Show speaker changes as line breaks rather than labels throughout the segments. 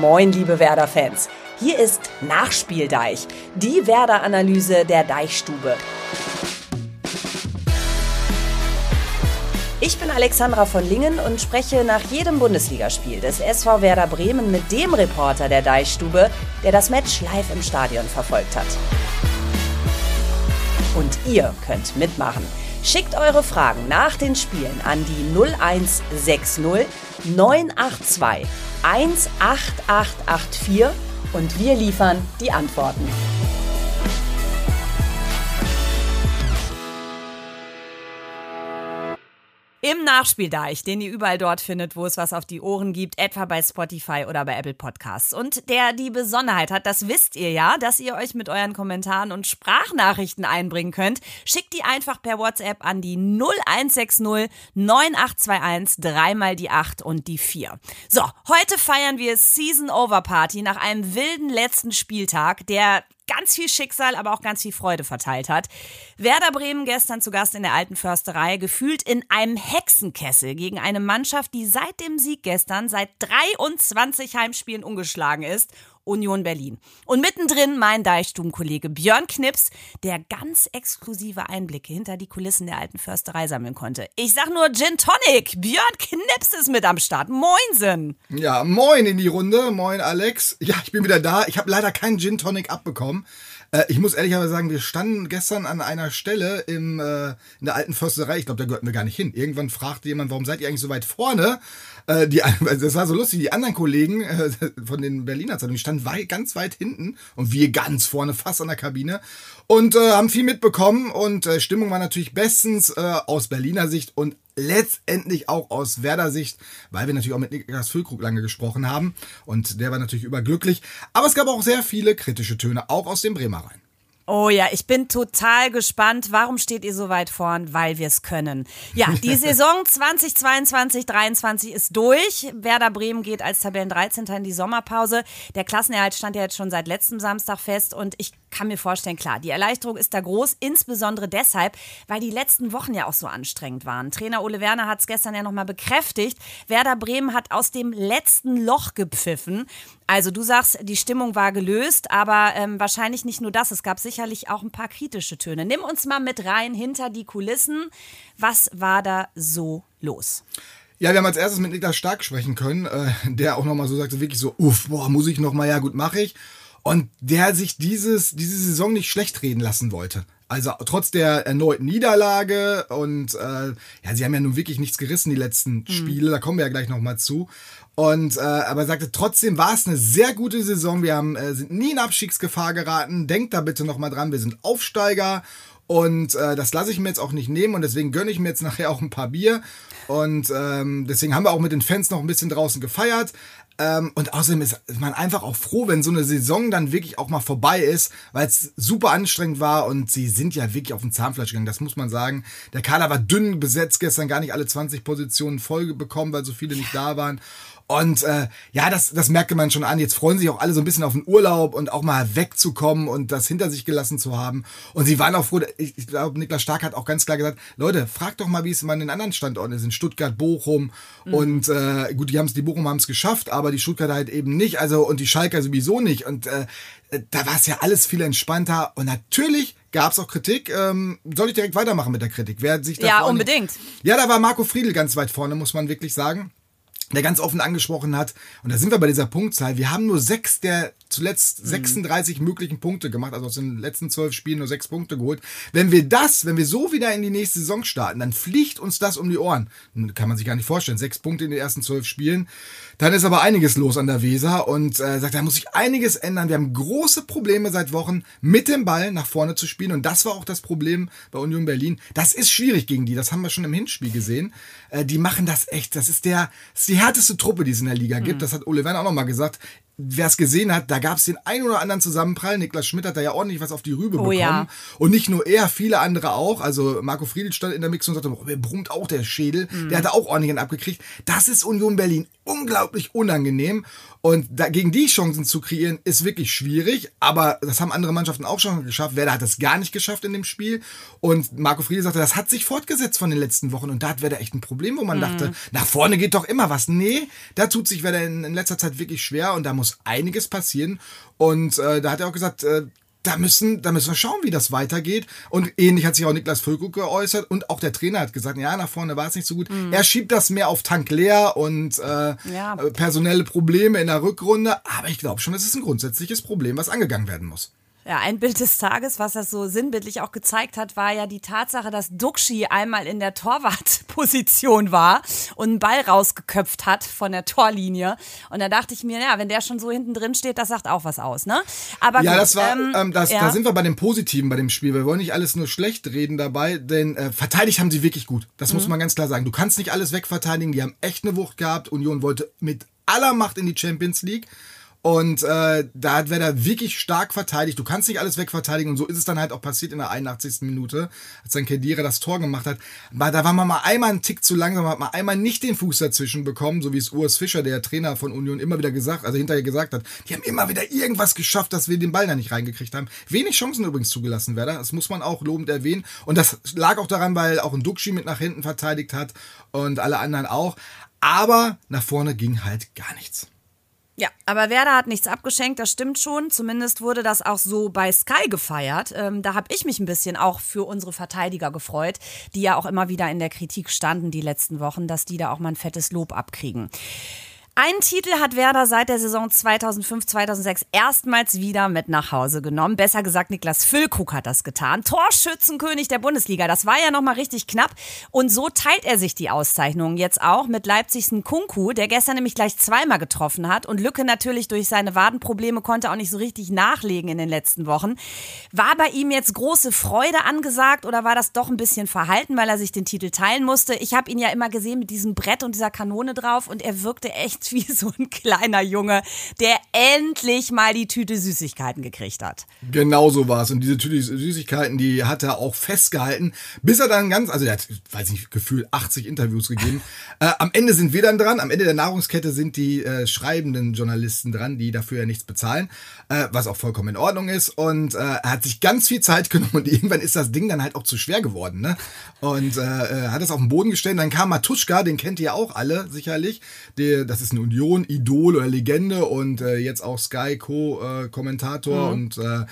Moin, liebe Werder-Fans. Hier ist Nachspieldeich, die Werder-Analyse der Deichstube. Ich bin Alexandra von Lingen und spreche nach jedem Bundesligaspiel des SV Werder Bremen mit dem Reporter der Deichstube, der das Match live im Stadion verfolgt hat. Und ihr könnt mitmachen. Schickt eure Fragen nach den Spielen an die 0160 982 18884 und wir liefern die Antworten. Im Nachspieldeich, den ihr überall dort findet, wo es was auf die Ohren gibt, etwa bei Spotify oder bei Apple Podcasts. Und der die Besonderheit hat, das wisst ihr ja, dass ihr euch mit euren Kommentaren und Sprachnachrichten einbringen könnt. Schickt die einfach per WhatsApp an die 0160 9821 dreimal die 8 und die 4. So, heute feiern wir Season Over Party nach einem wilden letzten Spieltag, der ganz viel Schicksal, aber auch ganz viel Freude verteilt hat. Werder Bremen gestern zu Gast in der alten Försterei, gefühlt in einem Hexenkessel gegen eine Mannschaft, die seit dem Sieg gestern seit 23 Heimspielen ungeschlagen ist Union Berlin. Und mittendrin mein Deichstubenkollege Björn Knips, der ganz exklusive Einblicke hinter die Kulissen der alten Försterei sammeln konnte. Ich sag nur Gin Tonic. Björn Knips ist mit am Start. Moinsen.
Ja, moin in die Runde. Moin Alex. Ja, ich bin wieder da. Ich habe leider keinen Gin Tonic abbekommen. Äh, ich muss ehrlicherweise sagen, wir standen gestern an einer Stelle im, äh, in der alten Försterei. Ich glaube, da gehörten wir gar nicht hin. Irgendwann fragte jemand, warum seid ihr eigentlich so weit vorne? Äh, die, das war so lustig. Die anderen Kollegen äh, von den Berliner Zeitungen standen weit, ganz weit hinten und wir ganz vorne, fast an der Kabine und äh, haben viel mitbekommen und äh, Stimmung war natürlich bestens äh, aus Berliner Sicht und letztendlich auch aus Werder Sicht, weil wir natürlich auch mit Niklas Füllkrug lange gesprochen haben und der war natürlich überglücklich. Aber es gab auch sehr viele kritische Töne, auch aus dem Bremer Rhein.
Oh ja, ich bin total gespannt. Warum steht ihr so weit vorn? Weil wir es können. Ja, die Saison 2022-23 ist durch. Werder Bremen geht als Tabellen 13. in die Sommerpause. Der Klassenerhalt stand ja jetzt schon seit letztem Samstag fest und ich kann mir vorstellen, klar, die Erleichterung ist da groß, insbesondere deshalb, weil die letzten Wochen ja auch so anstrengend waren. Trainer Ole Werner hat es gestern ja nochmal bekräftigt. Werder Bremen hat aus dem letzten Loch gepfiffen. Also du sagst, die Stimmung war gelöst, aber ähm, wahrscheinlich nicht nur das. Es gab sicherlich auch ein paar kritische Töne. Nimm uns mal mit rein hinter die Kulissen. Was war da so los?
Ja, wir haben als erstes mit Niklas Stark sprechen können, äh, der auch nochmal so sagte, wirklich so, uff, boah, muss ich nochmal, ja gut, mache ich und der sich dieses, diese Saison nicht schlecht reden lassen wollte. Also trotz der erneuten Niederlage und äh, ja, sie haben ja nun wirklich nichts gerissen, die letzten mhm. Spiele, da kommen wir ja gleich nochmal zu. Und äh, aber sagte, trotzdem war es eine sehr gute Saison. Wir haben, äh, sind nie in Abstiegsgefahr geraten. Denkt da bitte nochmal dran, wir sind Aufsteiger. Und äh, das lasse ich mir jetzt auch nicht nehmen und deswegen gönne ich mir jetzt nachher auch ein paar Bier. Und ähm, deswegen haben wir auch mit den Fans noch ein bisschen draußen gefeiert. Ähm, und außerdem ist man einfach auch froh, wenn so eine Saison dann wirklich auch mal vorbei ist, weil es super anstrengend war und sie sind ja wirklich auf den Zahnfleisch gegangen, das muss man sagen. Der Kader war dünn besetzt, gestern gar nicht alle 20 Positionen voll bekommen, weil so viele nicht da waren. Und äh, ja, das, das merkte man schon an. Jetzt freuen sich auch alle so ein bisschen auf den Urlaub und auch mal wegzukommen und das hinter sich gelassen zu haben. Und sie waren auch froh, ich, ich glaube, Niklas Stark hat auch ganz klar gesagt, Leute, fragt doch mal, wie es mal in den anderen Standorten ist, in Stuttgart, Bochum. Mhm. Und äh, gut, die haben es, die Bochum haben es geschafft, aber die Stuttgarter halt eben nicht. Also und die Schalker sowieso nicht. Und äh, da war es ja alles viel entspannter. Und natürlich gab es auch Kritik. Ähm, soll ich direkt weitermachen mit der Kritik? Wer sich da
ja, unbedingt.
Ja, da war Marco Friedl ganz weit vorne, muss man wirklich sagen der ganz offen angesprochen hat, und da sind wir bei dieser Punktzahl, wir haben nur sechs der zuletzt 36 mhm. möglichen Punkte gemacht, also aus den letzten zwölf Spielen nur sechs Punkte geholt. Wenn wir das, wenn wir so wieder in die nächste Saison starten, dann fliegt uns das um die Ohren. Kann man sich gar nicht vorstellen. Sechs Punkte in den ersten zwölf Spielen. Dann ist aber einiges los an der Weser und äh, sagt, da muss sich einiges ändern. Wir haben große Probleme seit Wochen, mit dem Ball nach vorne zu spielen. Und das war auch das Problem bei Union Berlin. Das ist schwierig gegen die. Das haben wir schon im Hinspiel gesehen. Äh, die machen das echt. Das ist der, das ist die härteste Truppe, die es in der Liga gibt. Mhm. Das hat Ole Werner auch nochmal gesagt wer es gesehen hat, da gab es den ein oder anderen Zusammenprall. Niklas Schmidt hat da ja ordentlich was auf die Rübe oh, bekommen. Ja. Und nicht nur er, viele andere auch. Also Marco Friedl stand in der Mix und sagte, oh, mir brummt auch der Schädel. Mhm. Der hatte auch ordentlich einen abgekriegt. Das ist Union Berlin unglaublich unangenehm. Und da, gegen die Chancen zu kreieren, ist wirklich schwierig. Aber das haben andere Mannschaften auch schon geschafft. Werder hat das gar nicht geschafft in dem Spiel. Und Marco Friedl sagte, das hat sich fortgesetzt von den letzten Wochen. Und da hat Werder echt ein Problem, wo man mhm. dachte, nach vorne geht doch immer was. Nee, da tut sich Werder in, in letzter Zeit wirklich schwer. Und da muss muss einiges passieren. Und äh, da hat er auch gesagt, äh, da müssen, da müssen wir schauen, wie das weitergeht. Und ähnlich hat sich auch Niklas Füllkrug geäußert und auch der Trainer hat gesagt, ja, nach vorne war es nicht so gut. Mhm. Er schiebt das mehr auf Tank leer und äh, ja. Äh, personelle Probleme in der Rückrunde. Aber ich glaube schon, es ist ein grundsätzliches Problem, was angegangen werden muss.
Ja, ein Bild des Tages, was das so sinnbildlich auch gezeigt hat, war ja die Tatsache, dass Duxi einmal in der Torwartposition war und einen Ball rausgeköpft hat von der Torlinie. Und da dachte ich mir, ja, wenn der schon so hinten drin steht, das sagt auch was aus, ne?
Aber ja, gut, das war, ähm, ähm, das, ja. da sind wir bei dem Positiven bei dem Spiel. Wir wollen nicht alles nur schlecht reden dabei, denn äh, verteidigt haben sie wirklich gut. Das mhm. muss man ganz klar sagen. Du kannst nicht alles wegverteidigen. Die haben echt eine Wucht gehabt. Union wollte mit aller Macht in die Champions League. Und äh, da hat Werder wirklich stark verteidigt. Du kannst nicht alles wegverteidigen. Und so ist es dann halt auch passiert in der 81. Minute, als dann Kedira das Tor gemacht hat. Aber da war man mal einmal einen Tick zu langsam, hat man einmal nicht den Fuß dazwischen bekommen, so wie es Urs Fischer, der Trainer von Union, immer wieder gesagt, also hinterher gesagt hat. Die haben immer wieder irgendwas geschafft, dass wir den Ball da nicht reingekriegt haben. Wenig Chancen übrigens zugelassen, Werder. Das muss man auch lobend erwähnen. Und das lag auch daran, weil auch ein Duxi mit nach hinten verteidigt hat und alle anderen auch. Aber nach vorne ging halt gar nichts.
Ja, aber Werder hat nichts abgeschenkt, das stimmt schon. Zumindest wurde das auch so bei Sky gefeiert. Ähm, da habe ich mich ein bisschen auch für unsere Verteidiger gefreut, die ja auch immer wieder in der Kritik standen die letzten Wochen, dass die da auch mal ein fettes Lob abkriegen. Einen Titel hat Werder seit der Saison 2005-2006 erstmals wieder mit nach Hause genommen. Besser gesagt, Niklas Füllkrug hat das getan. Torschützenkönig der Bundesliga. Das war ja nochmal richtig knapp. Und so teilt er sich die Auszeichnung jetzt auch mit Leipzigs Kunku, der gestern nämlich gleich zweimal getroffen hat. Und Lücke natürlich durch seine Wadenprobleme konnte auch nicht so richtig nachlegen in den letzten Wochen. War bei ihm jetzt große Freude angesagt oder war das doch ein bisschen verhalten, weil er sich den Titel teilen musste? Ich habe ihn ja immer gesehen mit diesem Brett und dieser Kanone drauf und er wirkte echt wie so ein kleiner Junge, der endlich mal die Tüte Süßigkeiten gekriegt hat.
Genau so war es. Und diese Tüte Süßigkeiten, die hat er auch festgehalten, bis er dann ganz, also er hat, weiß nicht, gefühlt 80 Interviews gegeben. äh, am Ende sind wir dann dran. Am Ende der Nahrungskette sind die äh, schreibenden Journalisten dran, die dafür ja nichts bezahlen, äh, was auch vollkommen in Ordnung ist. Und äh, er hat sich ganz viel Zeit genommen und irgendwann ist das Ding dann halt auch zu schwer geworden. Ne? Und äh, äh hat es auf den Boden gestellt. Dann kam Matuschka, den kennt ihr auch alle sicherlich. Der, das ist ein Union-Idol oder Legende und äh, jetzt auch Sky Co-Kommentator mhm. und äh,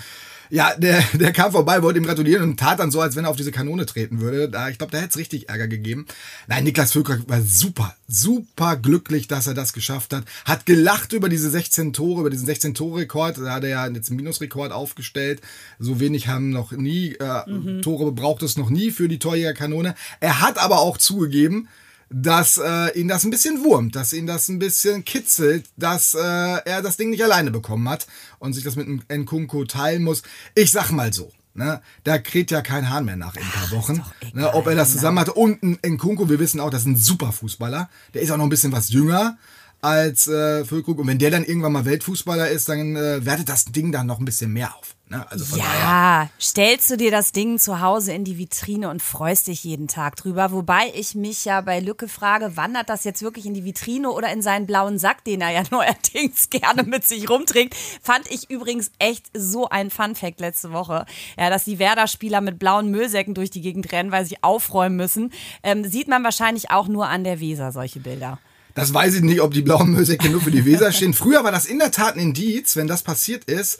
ja, der, der kam vorbei, wollte ihm gratulieren und tat dann so, als wenn er auf diese Kanone treten würde. Da, ich glaube, da hätte es richtig Ärger gegeben. Nein, Niklas Völker war super, super glücklich, dass er das geschafft hat. Hat gelacht über diese 16 Tore, über diesen 16-Tore-Rekord. Da hat er ja jetzt einen Minusrekord aufgestellt. So wenig haben noch nie, äh, mhm. Tore braucht es noch nie für die Torjägerkanone. Er hat aber auch zugegeben, dass äh, ihn das ein bisschen wurmt, dass ihn das ein bisschen kitzelt, dass äh, er das Ding nicht alleine bekommen hat und sich das mit einem Nkunku teilen muss. Ich sag mal so. Ne, da kräht ja kein Hahn mehr nach in ein paar Wochen. Ne, ob er das zusammen hatte. Und ein Nkunku, wir wissen auch, das ist ein super Fußballer. Der ist auch noch ein bisschen was jünger als äh, Füllkrug. Und wenn der dann irgendwann mal Weltfußballer ist, dann äh, wertet das Ding dann noch ein bisschen mehr auf.
Ne? Also ja, daher. stellst du dir das Ding zu Hause in die Vitrine und freust dich jeden Tag drüber. Wobei ich mich ja bei Lücke frage, wandert das jetzt wirklich in die Vitrine oder in seinen blauen Sack, den er ja neuerdings gerne mit sich rumträgt. Fand ich übrigens echt so ein Fun-Fact letzte Woche. Ja, dass die Werder-Spieler mit blauen Müllsäcken durch die Gegend rennen, weil sie aufräumen müssen. Ähm, sieht man wahrscheinlich auch nur an der Weser, solche Bilder.
Das weiß ich nicht, ob die blauen Müllsäcke nur für die Weser stehen. Früher war das in der Tat ein Indiz, wenn das passiert ist,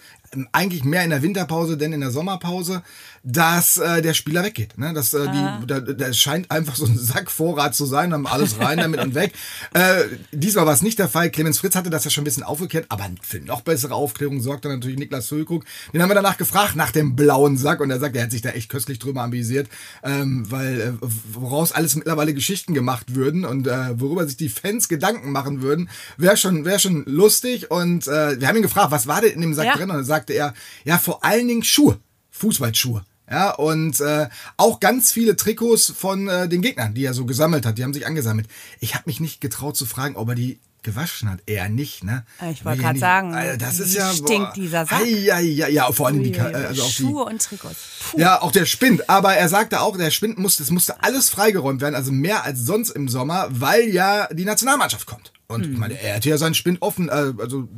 eigentlich mehr in der Winterpause denn in der Sommerpause, dass äh, der Spieler weggeht. Ne? Das, äh, die, da, da scheint einfach so ein Sackvorrat zu sein, haben alles rein damit und weg. Äh, diesmal war es nicht der Fall. Clemens Fritz hatte das ja schon ein bisschen aufgeklärt, aber für noch bessere Aufklärung sorgte natürlich Niklas Füllkrug. Den haben wir danach gefragt nach dem blauen Sack und er sagt, er hat sich da echt köstlich drüber amüsiert, ähm, weil äh, woraus alles mittlerweile Geschichten gemacht würden und äh, worüber sich die Fans Gedanken machen würden, wäre schon, wäre schon lustig. Und äh, wir haben ihn gefragt, was war denn in dem Sack ja. drin? Und dann sagte er, ja, vor allen Dingen Schuhe, Fußballschuhe. Ja, und äh, auch ganz viele Trikots von äh, den Gegnern, die er so gesammelt hat, die haben sich angesammelt. Ich habe mich nicht getraut zu fragen, ob er die gewaschen hat. Er nicht, ne?
Ich wollte gerade sagen,
also das ist ja
stinkt boah, dieser Sack.
Ja, ja, ja, vor allem die, also
auch Schuhe und Trikots.
Puh. Ja, auch der Spind. Aber er sagte auch, der Spind musste, es musste alles freigeräumt werden, also mehr als sonst im Sommer, weil ja die Nationalmannschaft kommt. Und hm. ich meine, er hätte ja seinen Spind offen, äh, also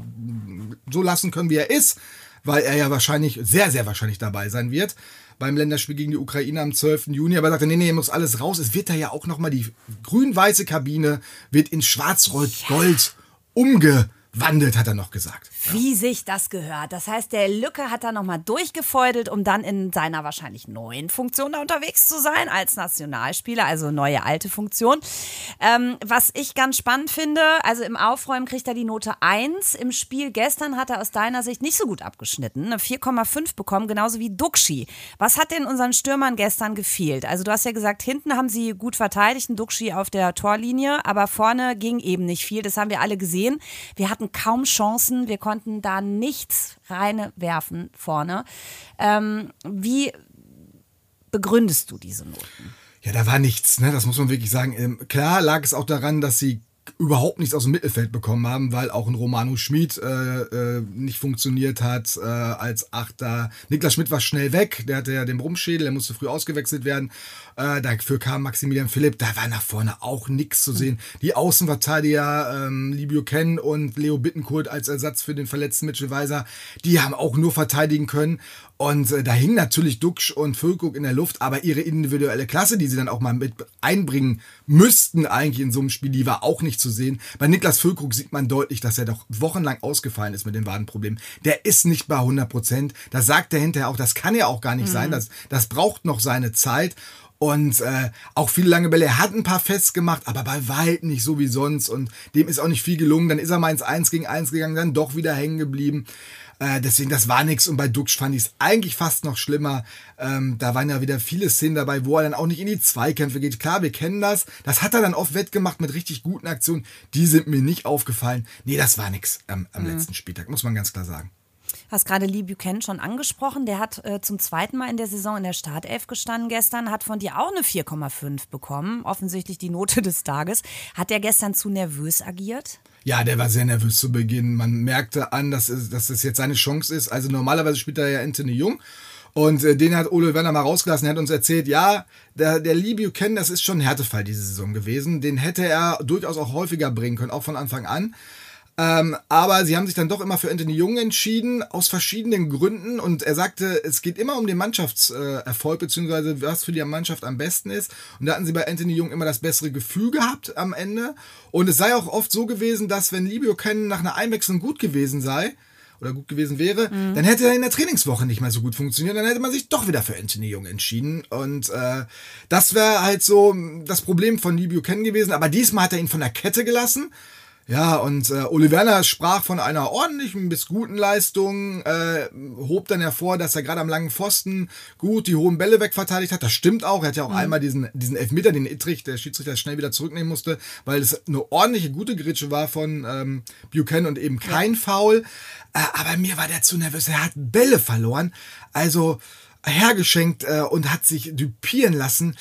so lassen können, wie er ist, weil er ja wahrscheinlich, sehr, sehr wahrscheinlich dabei sein wird beim Länderspiel gegen die Ukraine am 12. Juni, aber er sagte, nee, nee, muss alles raus. Es wird da ja auch nochmal die grün-weiße Kabine wird in schwarz-rot-gold umge wandelt, hat er noch gesagt.
Wie sich das gehört. Das heißt, der Lücke hat da nochmal durchgefeudelt, um dann in seiner wahrscheinlich neuen Funktion da unterwegs zu sein, als Nationalspieler, also neue alte Funktion. Ähm, was ich ganz spannend finde, also im Aufräumen kriegt er die Note 1. Im Spiel gestern hat er aus deiner Sicht nicht so gut abgeschnitten, eine 4,5 bekommen, genauso wie Duxi. Was hat denn unseren Stürmern gestern gefehlt? Also du hast ja gesagt, hinten haben sie gut verteidigt, ein Duxi auf der Torlinie, aber vorne ging eben nicht viel. Das haben wir alle gesehen. Wir hatten kaum Chancen, wir konnten da nichts reinwerfen vorne. Ähm, wie begründest du diese Noten?
Ja, da war nichts, ne? Das muss man wirklich sagen. Ähm, klar lag es auch daran, dass sie überhaupt nichts aus dem Mittelfeld bekommen haben, weil auch ein Romano Schmid äh, äh, nicht funktioniert hat äh, als Achter. Niklas Schmidt war schnell weg, der hatte ja den Brummschädel, der musste früh ausgewechselt werden. Äh, dafür kam Maximilian Philipp, da war nach vorne auch nichts zu sehen. Die Außenverteidiger, ähm, Libio Ken und Leo Bittencourt als Ersatz für den verletzten Mitchell Weiser, die haben auch nur verteidigen können. Und äh, da hing natürlich Duxch und Füllkrug in der Luft, aber ihre individuelle Klasse, die sie dann auch mal mit einbringen müssten eigentlich in so einem Spiel, die war auch nicht zu sehen. Bei Niklas Füllkrug sieht man deutlich, dass er doch wochenlang ausgefallen ist mit dem Wadenproblem. Der ist nicht bei 100 Prozent. Das sagt er hinterher auch, das kann ja auch gar nicht mhm. sein. Das, das braucht noch seine Zeit. Und äh, auch viele lange Bälle. Er hat ein paar festgemacht, aber bei weitem nicht so wie sonst. Und dem ist auch nicht viel gelungen. Dann ist er mal ins 1 gegen 1 gegangen, dann doch wieder hängen geblieben. Äh, deswegen, das war nichts. Und bei Duxch fand ich es eigentlich fast noch schlimmer. Ähm, da waren ja wieder viele Szenen dabei, wo er dann auch nicht in die Zweikämpfe geht. Klar, wir kennen das. Das hat er dann oft wettgemacht mit richtig guten Aktionen. Die sind mir nicht aufgefallen. Nee, das war nichts ähm, am mhm. letzten Spieltag, muss man ganz klar sagen
hast gerade Lee Buchanan schon angesprochen. Der hat äh, zum zweiten Mal in der Saison in der Startelf gestanden gestern, hat von dir auch eine 4,5 bekommen. Offensichtlich die Note des Tages. Hat der gestern zu nervös agiert?
Ja, der war sehr nervös zu Beginn. Man merkte an, dass dass es jetzt seine Chance ist. Also normalerweise spielt er ja Anthony Jung. Und äh, den hat Ole Werner mal rausgelassen. Er hat uns erzählt, ja, der, der Lee Buchanan, das ist schon ein Härtefall diese Saison gewesen. Den hätte er durchaus auch häufiger bringen können, auch von Anfang an. Ähm, aber sie haben sich dann doch immer für Anthony Jung entschieden, aus verschiedenen Gründen. Und er sagte, es geht immer um den Mannschaftserfolg, beziehungsweise was für die Mannschaft am besten ist. Und da hatten sie bei Anthony Jung immer das bessere Gefühl gehabt am Ende. Und es sei auch oft so gewesen, dass wenn Libio Ken nach einer Einwechslung gut gewesen sei, oder gut gewesen wäre, mhm. dann hätte er in der Trainingswoche nicht mehr so gut funktioniert. Dann hätte man sich doch wieder für Anthony Jung entschieden. Und äh, das wäre halt so das Problem von Libio Ken gewesen. Aber diesmal hat er ihn von der Kette gelassen. Ja, und äh, Ole Werner sprach von einer ordentlichen bis guten Leistung, äh, hob dann hervor, dass er gerade am langen Pfosten gut die hohen Bälle wegverteidigt hat. Das stimmt auch. Er hat ja auch mhm. einmal diesen, diesen Elfmeter, den Ittrich, der Schiedsrichter schnell wieder zurücknehmen musste, weil es eine ordentliche, gute Gritsche war von ähm, Buchanan und eben kein ja. Foul. Äh, aber mir war der zu nervös. Er hat Bälle verloren, also hergeschenkt äh, und hat sich dupieren lassen.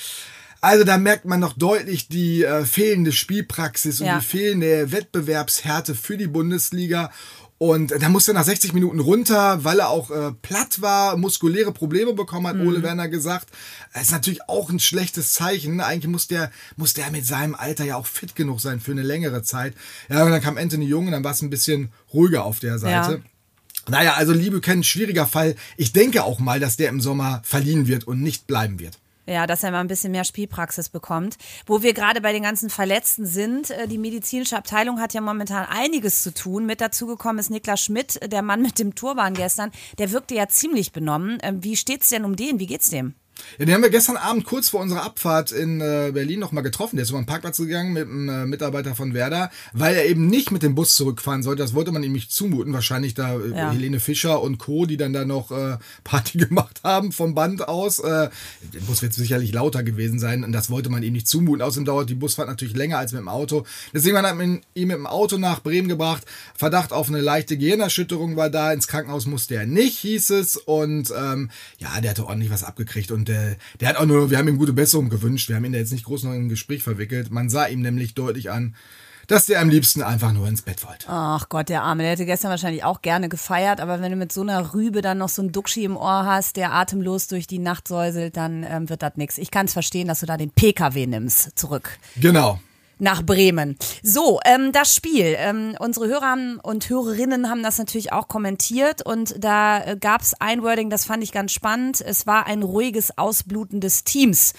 Also da merkt man noch deutlich die äh, fehlende Spielpraxis und ja. die fehlende Wettbewerbshärte für die Bundesliga. Und da musste er nach 60 Minuten runter, weil er auch äh, platt war, muskuläre Probleme bekommen hat, mhm. Ole Werner gesagt. Das ist natürlich auch ein schlechtes Zeichen. Eigentlich muss der, muss der mit seinem Alter ja auch fit genug sein für eine längere Zeit. Ja, und dann kam Anthony Jung und dann war es ein bisschen ruhiger auf der Seite. Ja. Naja, also Liebe kennen, schwieriger Fall. Ich denke auch mal, dass der im Sommer verliehen wird und nicht bleiben wird.
Ja, dass er mal ein bisschen mehr Spielpraxis bekommt. Wo wir gerade bei den ganzen Verletzten sind, äh, die medizinische Abteilung hat ja momentan einiges zu tun. Mit dazugekommen ist Niklas Schmidt, der Mann mit dem Turban gestern. Der wirkte ja ziemlich benommen. Ähm, wie steht's denn um den? Wie geht's dem?
Ja, den haben wir gestern Abend kurz vor unserer Abfahrt in äh, Berlin nochmal getroffen. Der ist über den Parkplatz gegangen mit einem äh, Mitarbeiter von Werder, weil er eben nicht mit dem Bus zurückfahren sollte. Das wollte man ihm nicht zumuten. Wahrscheinlich da äh, ja. Helene Fischer und Co., die dann da noch äh, Party gemacht haben vom Band aus. Äh, der Bus wird sicherlich lauter gewesen sein und das wollte man ihm nicht zumuten. Außerdem dauert die Busfahrt natürlich länger als mit dem Auto. Deswegen hat man ihn mit dem Auto nach Bremen gebracht. Verdacht auf eine leichte Gehirnerschütterung war da. Ins Krankenhaus musste er nicht, hieß es. Und ähm, ja, der hatte ordentlich was abgekriegt und äh, der hat auch nur, wir haben ihm gute Besserung gewünscht. Wir haben ihn da jetzt nicht groß noch in ein Gespräch verwickelt. Man sah ihm nämlich deutlich an, dass der am liebsten einfach nur ins Bett wollte.
Ach Gott, der Arme, der hätte gestern wahrscheinlich auch gerne gefeiert, aber wenn du mit so einer Rübe dann noch so einen Duxi im Ohr hast, der atemlos durch die Nacht säuselt, dann ähm, wird das nichts. Ich kann es verstehen, dass du da den PKW nimmst zurück.
Genau
nach Bremen. So, ähm, das Spiel. Ähm, unsere Hörer und Hörerinnen haben das natürlich auch kommentiert und da äh, gab es ein Wording, das fand ich ganz spannend. Es war ein ruhiges Ausbluten des Teams.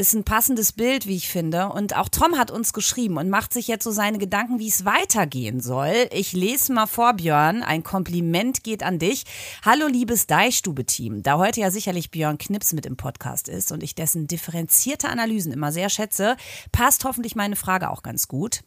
Ist ein passendes Bild, wie ich finde. Und auch Tom hat uns geschrieben und macht sich jetzt so seine Gedanken, wie es weitergehen soll. Ich lese mal vor, Björn. Ein Kompliment geht an dich. Hallo, liebes Deichstube-Team. Da heute ja sicherlich Björn Knips mit im Podcast ist und ich dessen differenzierte Analysen immer sehr schätze, passt hoffentlich meine Frage auch ganz gut.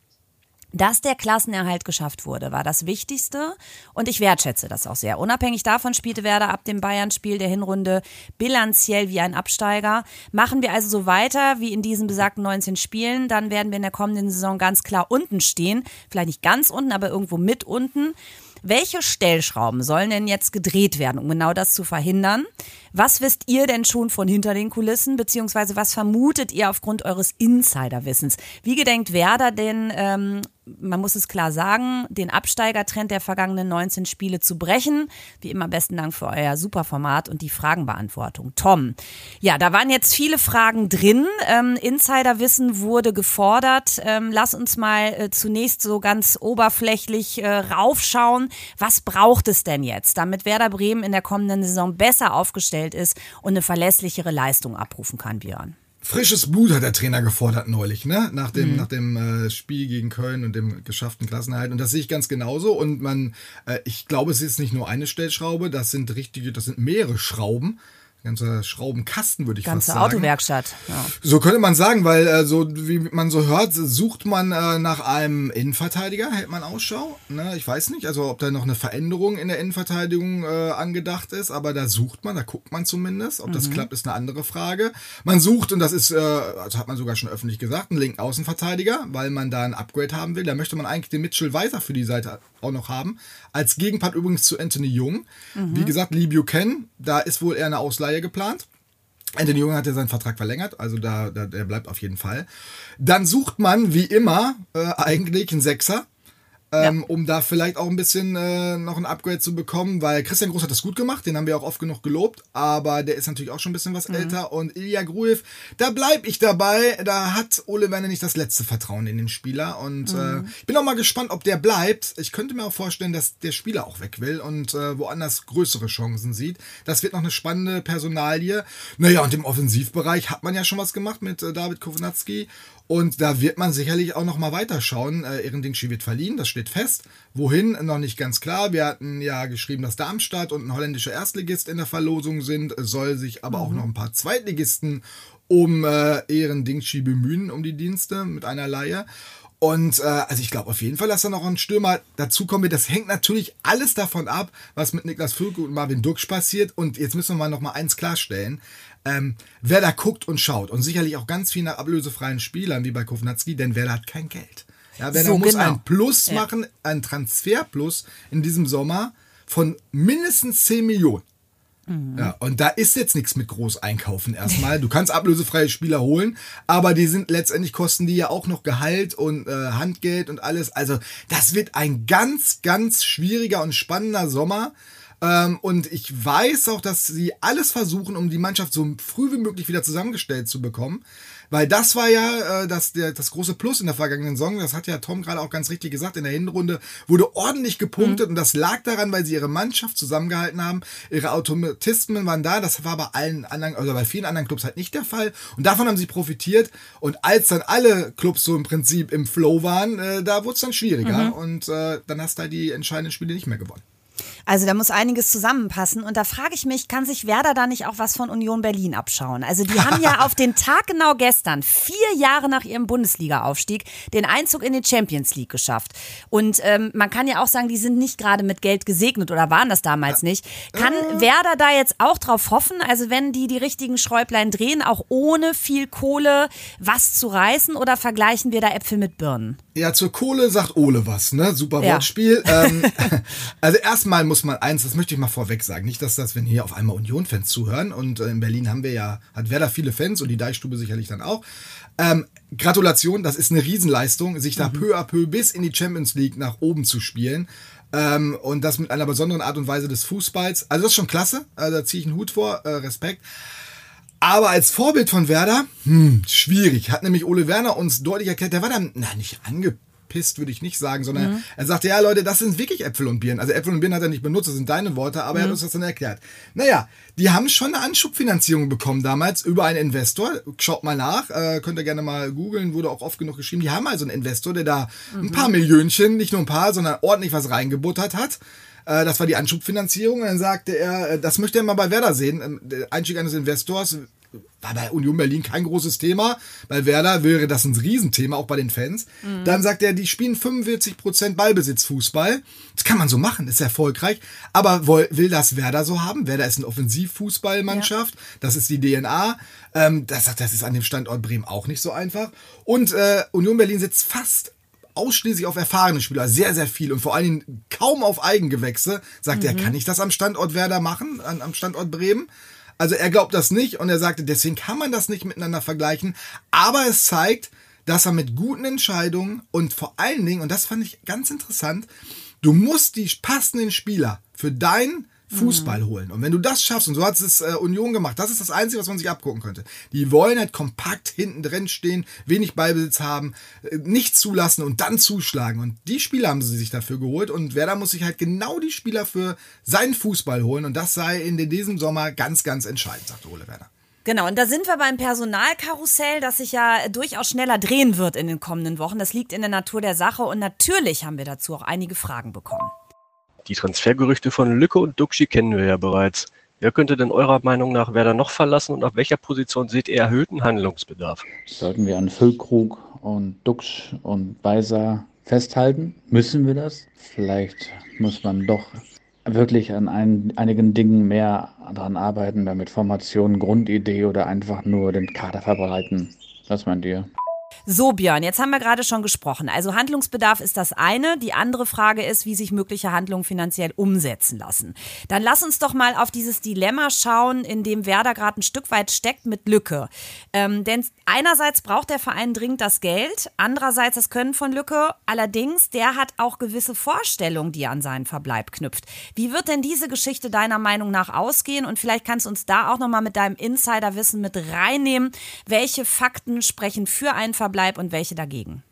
Dass der Klassenerhalt geschafft wurde, war das Wichtigste und ich wertschätze das auch sehr. Unabhängig davon spielte Werder ab dem Bayern-Spiel der Hinrunde bilanziell wie ein Absteiger. Machen wir also so weiter wie in diesen besagten 19 Spielen, dann werden wir in der kommenden Saison ganz klar unten stehen. Vielleicht nicht ganz unten, aber irgendwo mit unten. Welche Stellschrauben sollen denn jetzt gedreht werden, um genau das zu verhindern? Was wisst ihr denn schon von hinter den Kulissen, beziehungsweise was vermutet ihr aufgrund eures Insiderwissens? Wie gedenkt Werder denn ähm, man muss es klar sagen, den Absteigertrend der vergangenen 19 Spiele zu brechen. Wie immer besten Dank für euer Superformat und die Fragenbeantwortung. Tom, ja, da waren jetzt viele Fragen drin. Ähm, Insiderwissen wurde gefordert. Ähm, lass uns mal äh, zunächst so ganz oberflächlich äh, raufschauen. Was braucht es denn jetzt, damit Werder Bremen in der kommenden Saison besser aufgestellt ist und eine verlässlichere Leistung abrufen kann, Björn?
Frisches Blut hat der Trainer gefordert neulich, ne? Nach dem, mhm. nach dem äh, Spiel gegen Köln und dem geschafften Klassenerhalt. Und das sehe ich ganz genauso. Und man, äh, ich glaube, es ist nicht nur eine Stellschraube, das sind richtige, das sind mehrere Schrauben ganzer Schraubenkasten, würde ich
Ganze
fast sagen.
Ganze Autowerkstatt.
Ja. So könnte man sagen, weil äh, so wie man so hört, sucht man äh, nach einem Innenverteidiger, hält man Ausschau. Ne? Ich weiß nicht, also ob da noch eine Veränderung in der Innenverteidigung äh, angedacht ist, aber da sucht man, da guckt man zumindest. Ob mhm. das klappt, ist eine andere Frage. Man sucht, und das ist, äh, also hat man sogar schon öffentlich gesagt, einen linken Außenverteidiger, weil man da ein Upgrade haben will. Da möchte man eigentlich den Mitchell Weiser für die Seite auch noch haben. Als Gegenpart übrigens zu Anthony Jung. Mhm. Wie gesagt, Lee Buchanan, da ist wohl eher eine Ausleihe geplant. Anthony Jung hat ja seinen Vertrag verlängert, also da, da der bleibt auf jeden Fall. Dann sucht man wie immer äh, eigentlich einen Sechser ähm, ja. um da vielleicht auch ein bisschen äh, noch ein Upgrade zu bekommen, weil Christian Groß hat das gut gemacht, den haben wir auch oft genug gelobt, aber der ist natürlich auch schon ein bisschen was mhm. älter und Ilya Gruev, da bleib ich dabei, da hat Ole Werner nicht das letzte Vertrauen in den Spieler und äh, mhm. äh, ich bin auch mal gespannt, ob der bleibt. Ich könnte mir auch vorstellen, dass der Spieler auch weg will und äh, woanders größere Chancen sieht. Das wird noch eine spannende Personalie. Naja, und im Offensivbereich hat man ja schon was gemacht mit äh, David Kovnatski und da wird man sicherlich auch noch mal weiterschauen. Äh, Ehrendingshi wird verliehen, das steht fest. Wohin, noch nicht ganz klar. Wir hatten ja geschrieben, dass Darmstadt und ein holländischer Erstligist in der Verlosung sind. Soll sich aber mhm. auch noch ein paar Zweitligisten um äh, Ehrendingshi bemühen, um die Dienste mit einer Laie. Und äh, also ich glaube auf jeden Fall, dass da noch ein Stürmer dazukommen wird. Das hängt natürlich alles davon ab, was mit Niklas Fülke und Marvin Duksch passiert. Und jetzt müssen wir mal noch mal eins klarstellen ähm, wer da guckt und schaut und sicherlich auch ganz viel nach ablösefreien Spielern wie bei Kovnatski, denn wer da hat kein Geld. Ja, wer so, muss genau. ein Plus ja. machen, ein Transferplus in diesem Sommer von mindestens 10 Millionen. Mhm. Ja, und da ist jetzt nichts mit groß einkaufen erstmal. Du kannst ablösefreie Spieler holen, aber die sind letztendlich kosten die ja auch noch Gehalt und äh, Handgeld und alles. Also das wird ein ganz, ganz schwieriger und spannender Sommer. Ähm, und ich weiß auch, dass sie alles versuchen, um die Mannschaft so früh wie möglich wieder zusammengestellt zu bekommen. Weil das war ja äh, das, der, das große Plus in der vergangenen Saison. Das hat ja Tom gerade auch ganz richtig gesagt. In der Hinrunde wurde ordentlich gepunktet. Mhm. Und das lag daran, weil sie ihre Mannschaft zusammengehalten haben. Ihre Automatismen waren da. Das war bei allen anderen, also bei vielen anderen Clubs halt nicht der Fall. Und davon haben sie profitiert. Und als dann alle Clubs so im Prinzip im Flow waren, äh, da wurde es dann schwieriger. Mhm. Und äh, dann hast du halt die entscheidenden Spiele nicht mehr gewonnen.
Also da muss einiges zusammenpassen. Und da frage ich mich, kann sich Werder da nicht auch was von Union Berlin abschauen? Also die haben ja auf den Tag genau gestern, vier Jahre nach ihrem Bundesliga-Aufstieg, den Einzug in die Champions League geschafft. Und ähm, man kann ja auch sagen, die sind nicht gerade mit Geld gesegnet oder waren das damals nicht. Kann äh. Werder da jetzt auch drauf hoffen, also wenn die die richtigen Schräublein drehen, auch ohne viel Kohle was zu reißen oder vergleichen wir da Äpfel mit Birnen?
Ja, zur Kohle sagt Ole was, ne? Super ja. Wortspiel. ähm, also erstmal muss man eins, das möchte ich mal vorweg sagen, nicht, dass das, wenn hier auf einmal Union-Fans zuhören und äh, in Berlin haben wir ja, hat Werder viele Fans und die Deichstube sicherlich dann auch. Ähm, Gratulation, das ist eine Riesenleistung, sich da mhm. peu à peu bis in die Champions League nach oben zu spielen. Ähm, und das mit einer besonderen Art und Weise des Fußballs. Also das ist schon klasse, also da ziehe ich einen Hut vor, äh, Respekt. Aber als Vorbild von Werder, hm, schwierig. Hat nämlich Ole Werner uns deutlich erklärt, der war dann, na, nicht angepisst pisst, würde ich nicht sagen, sondern mhm. er sagte, ja Leute, das sind wirklich Äpfel und Birnen. Also Äpfel und Birnen hat er nicht benutzt, das sind deine Worte, aber mhm. er hat uns das dann erklärt. Naja, die haben schon eine Anschubfinanzierung bekommen damals über einen Investor. Schaut mal nach, äh, könnt ihr gerne mal googeln, wurde auch oft genug geschrieben. Die haben also einen Investor, der da mhm. ein paar Millionchen, nicht nur ein paar, sondern ordentlich was reingebuttert hat. Äh, das war die Anschubfinanzierung. Und dann sagte er, äh, das möchte er mal bei Werder sehen. Ähm, der Einstieg eines Investors war bei Union Berlin kein großes Thema. Bei Werder wäre das ein Riesenthema, auch bei den Fans. Mhm. Dann sagt er, die spielen 45% Ballbesitz Fußball. Das kann man so machen, ist erfolgreich. Aber will das Werder so haben? Werder ist eine Offensivfußballmannschaft. Ja. Das ist die DNA. Ähm, das, das ist an dem Standort Bremen auch nicht so einfach. Und äh, Union Berlin setzt fast ausschließlich auf erfahrene Spieler, sehr, sehr viel und vor allen Dingen kaum auf Eigengewächse. Sagt mhm. er, kann ich das am Standort Werder machen, an, am Standort Bremen? Also er glaubt das nicht und er sagte, deswegen kann man das nicht miteinander vergleichen. Aber es zeigt, dass er mit guten Entscheidungen und vor allen Dingen, und das fand ich ganz interessant, du musst die passenden Spieler für dein Fußball mhm. holen. Und wenn du das schaffst, und so hat es äh, Union gemacht, das ist das Einzige, was man sich abgucken könnte. Die wollen halt kompakt hinten drin stehen, wenig Ballbesitz haben, äh, nicht zulassen und dann zuschlagen. Und die Spieler haben sie sich dafür geholt. Und Werder muss sich halt genau die Spieler für seinen Fußball holen. Und das sei in diesem Sommer ganz, ganz entscheidend, sagte Ole Werder.
Genau, und da sind wir beim Personalkarussell, das sich ja durchaus schneller drehen wird in den kommenden Wochen. Das liegt in der Natur der Sache und natürlich haben wir dazu auch einige Fragen bekommen.
Die Transfergerüchte von Lücke und Duxi kennen wir ja bereits. Wer könnte denn eurer Meinung nach Werder noch verlassen und auf welcher Position seht ihr erhöhten Handlungsbedarf?
Sollten wir an Füllkrug und Duxch und Weiser festhalten? Müssen wir das? Vielleicht muss man doch wirklich an ein, einigen Dingen mehr daran arbeiten, damit Formation, Grundidee oder einfach nur den Kader verbreiten. Was meint ihr?
So, Björn, jetzt haben wir gerade schon gesprochen. Also Handlungsbedarf ist das eine. Die andere Frage ist, wie sich mögliche Handlungen finanziell umsetzen lassen. Dann lass uns doch mal auf dieses Dilemma schauen, in dem Werder gerade ein Stück weit steckt mit Lücke. Ähm, denn einerseits braucht der Verein dringend das Geld, andererseits das Können von Lücke. Allerdings, der hat auch gewisse Vorstellungen, die er an seinen Verbleib knüpft. Wie wird denn diese Geschichte deiner Meinung nach ausgehen? Und vielleicht kannst du uns da auch nochmal mit deinem Insiderwissen mit reinnehmen. Welche Fakten sprechen für einen Verbleib? Verbleib und welche dagegen?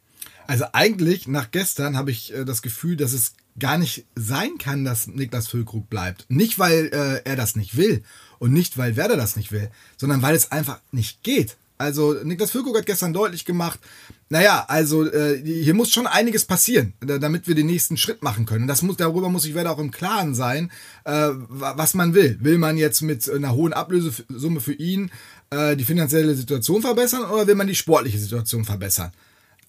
Also eigentlich nach gestern habe ich äh, das Gefühl, dass es gar nicht sein kann, dass Niklas Füllkrug bleibt. Nicht, weil äh, er das nicht will und nicht, weil Werder das nicht will, sondern weil es einfach nicht geht. Also Niklas Füllkrug hat gestern deutlich gemacht, naja, also äh, hier muss schon einiges passieren, damit wir den nächsten Schritt machen können. Das muss, darüber muss ich Werder auch im Klaren sein, äh, was man will. Will man jetzt mit einer hohen Ablösesumme für ihn äh, die finanzielle Situation verbessern oder will man die sportliche Situation verbessern?